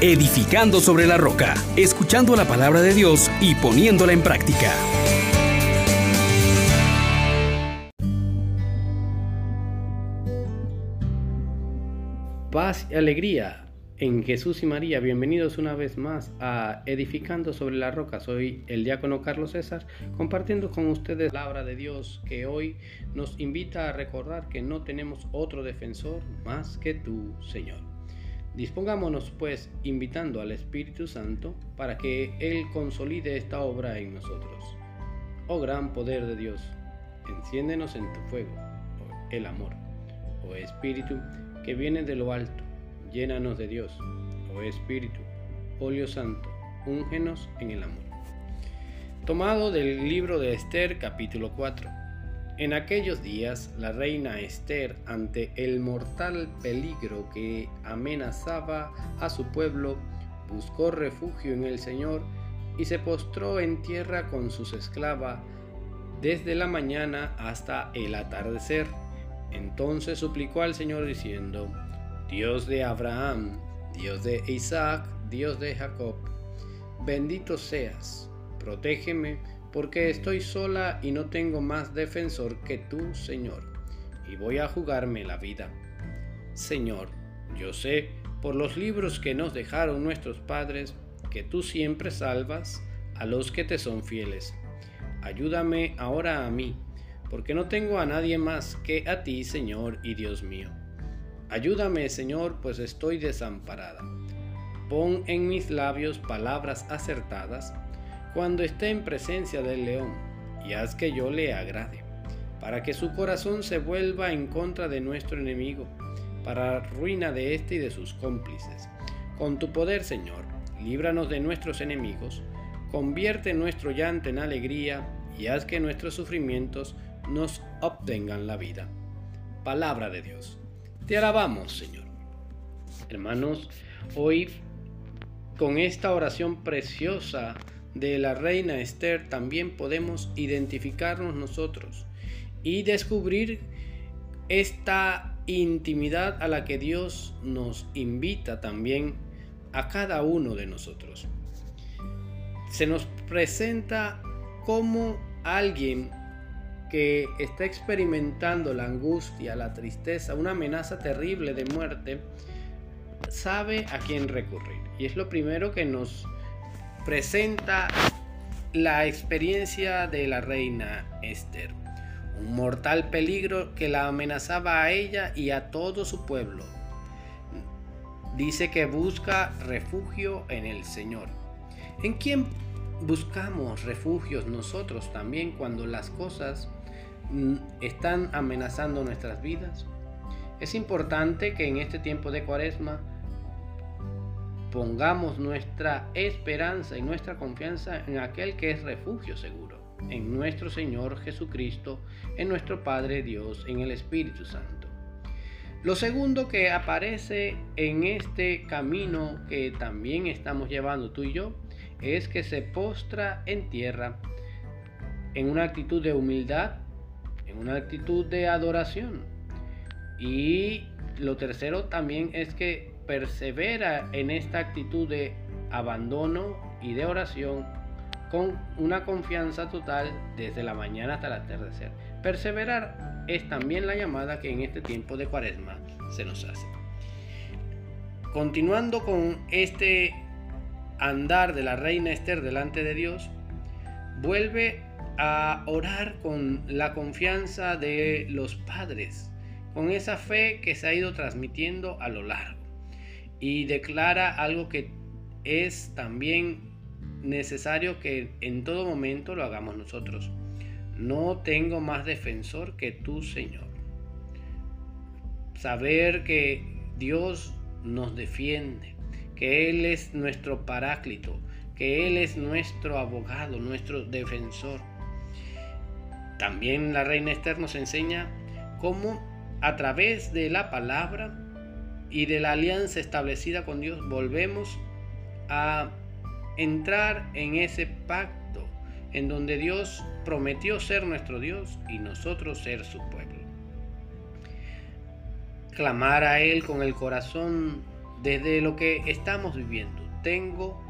edificando sobre la roca, escuchando la palabra de Dios y poniéndola en práctica. Paz y alegría en Jesús y María. Bienvenidos una vez más a Edificando sobre la Roca. Soy el diácono Carlos César, compartiendo con ustedes la palabra de Dios que hoy nos invita a recordar que no tenemos otro defensor más que tú, Señor. Dispongámonos pues invitando al Espíritu Santo para que Él consolide esta obra en nosotros. Oh gran poder de Dios, enciéndenos en tu fuego, el amor, oh Espíritu que viene de lo alto llénanos de Dios, oh Espíritu, óleo santo, úngenos en el amor. Tomado del libro de Esther capítulo 4. En aquellos días la reina Esther, ante el mortal peligro que amenazaba a su pueblo, buscó refugio en el Señor y se postró en tierra con sus esclavas desde la mañana hasta el atardecer. Entonces suplicó al Señor diciendo, Dios de Abraham, Dios de Isaac, Dios de Jacob, bendito seas, protégeme, porque estoy sola y no tengo más defensor que tú, Señor, y voy a jugarme la vida. Señor, yo sé, por los libros que nos dejaron nuestros padres, que tú siempre salvas a los que te son fieles. Ayúdame ahora a mí, porque no tengo a nadie más que a ti, Señor y Dios mío. Ayúdame, Señor, pues estoy desamparada. Pon en mis labios palabras acertadas cuando esté en presencia del león, y haz que yo le agrade, para que su corazón se vuelva en contra de nuestro enemigo, para ruina de éste y de sus cómplices. Con tu poder, Señor, líbranos de nuestros enemigos, convierte nuestro llanto en alegría, y haz que nuestros sufrimientos nos obtengan la vida. Palabra de Dios. Te alabamos, Señor. Hermanos, hoy con esta oración preciosa de la reina Esther también podemos identificarnos nosotros y descubrir esta intimidad a la que Dios nos invita también a cada uno de nosotros. Se nos presenta como alguien que está experimentando la angustia, la tristeza, una amenaza terrible de muerte, sabe a quién recurrir. Y es lo primero que nos presenta la experiencia de la reina Esther. Un mortal peligro que la amenazaba a ella y a todo su pueblo. Dice que busca refugio en el Señor. ¿En quién buscamos refugios nosotros también cuando las cosas Mm, están amenazando nuestras vidas. Es importante que en este tiempo de cuaresma pongamos nuestra esperanza y nuestra confianza en aquel que es refugio seguro, en nuestro Señor Jesucristo, en nuestro Padre Dios, en el Espíritu Santo. Lo segundo que aparece en este camino que también estamos llevando tú y yo es que se postra en tierra en una actitud de humildad en una actitud de adoración. Y lo tercero también es que persevera en esta actitud de abandono y de oración con una confianza total desde la mañana hasta el atardecer. Perseverar es también la llamada que en este tiempo de cuaresma se nos hace. Continuando con este andar de la reina Esther delante de Dios, vuelve a orar con la confianza de los padres, con esa fe que se ha ido transmitiendo a lo largo. Y declara algo que es también necesario que en todo momento lo hagamos nosotros. No tengo más defensor que tú, Señor. Saber que Dios nos defiende, que Él es nuestro paráclito, que Él es nuestro abogado, nuestro defensor también la reina Esther nos enseña cómo a través de la palabra y de la alianza establecida con Dios volvemos a entrar en ese pacto en donde Dios prometió ser nuestro Dios y nosotros ser su pueblo. Clamar a Él con el corazón desde lo que estamos viviendo. Tengo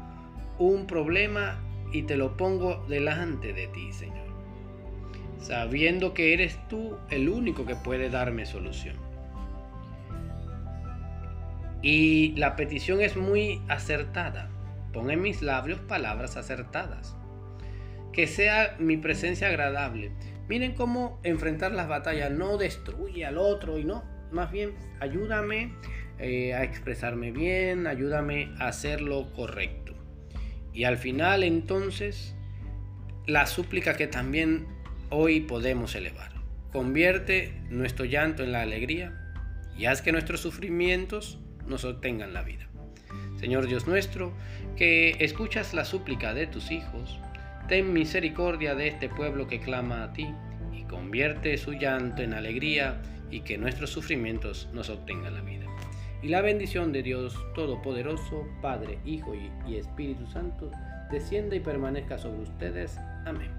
un problema y te lo pongo delante de ti, Señor. Sabiendo que eres tú el único que puede darme solución. Y la petición es muy acertada. Pon en mis labios palabras acertadas. Que sea mi presencia agradable. Miren cómo enfrentar las batallas no destruye al otro y no, más bien ayúdame eh, a expresarme bien, ayúdame a hacer lo correcto. Y al final entonces la súplica que también hoy podemos elevar. Convierte nuestro llanto en la alegría y haz que nuestros sufrimientos nos obtengan la vida. Señor Dios nuestro, que escuchas la súplica de tus hijos, ten misericordia de este pueblo que clama a ti y convierte su llanto en alegría y que nuestros sufrimientos nos obtengan la vida. Y la bendición de Dios Todopoderoso, Padre, Hijo y, Espíritu Santo, descienda y permanezca sobre ustedes. Amén.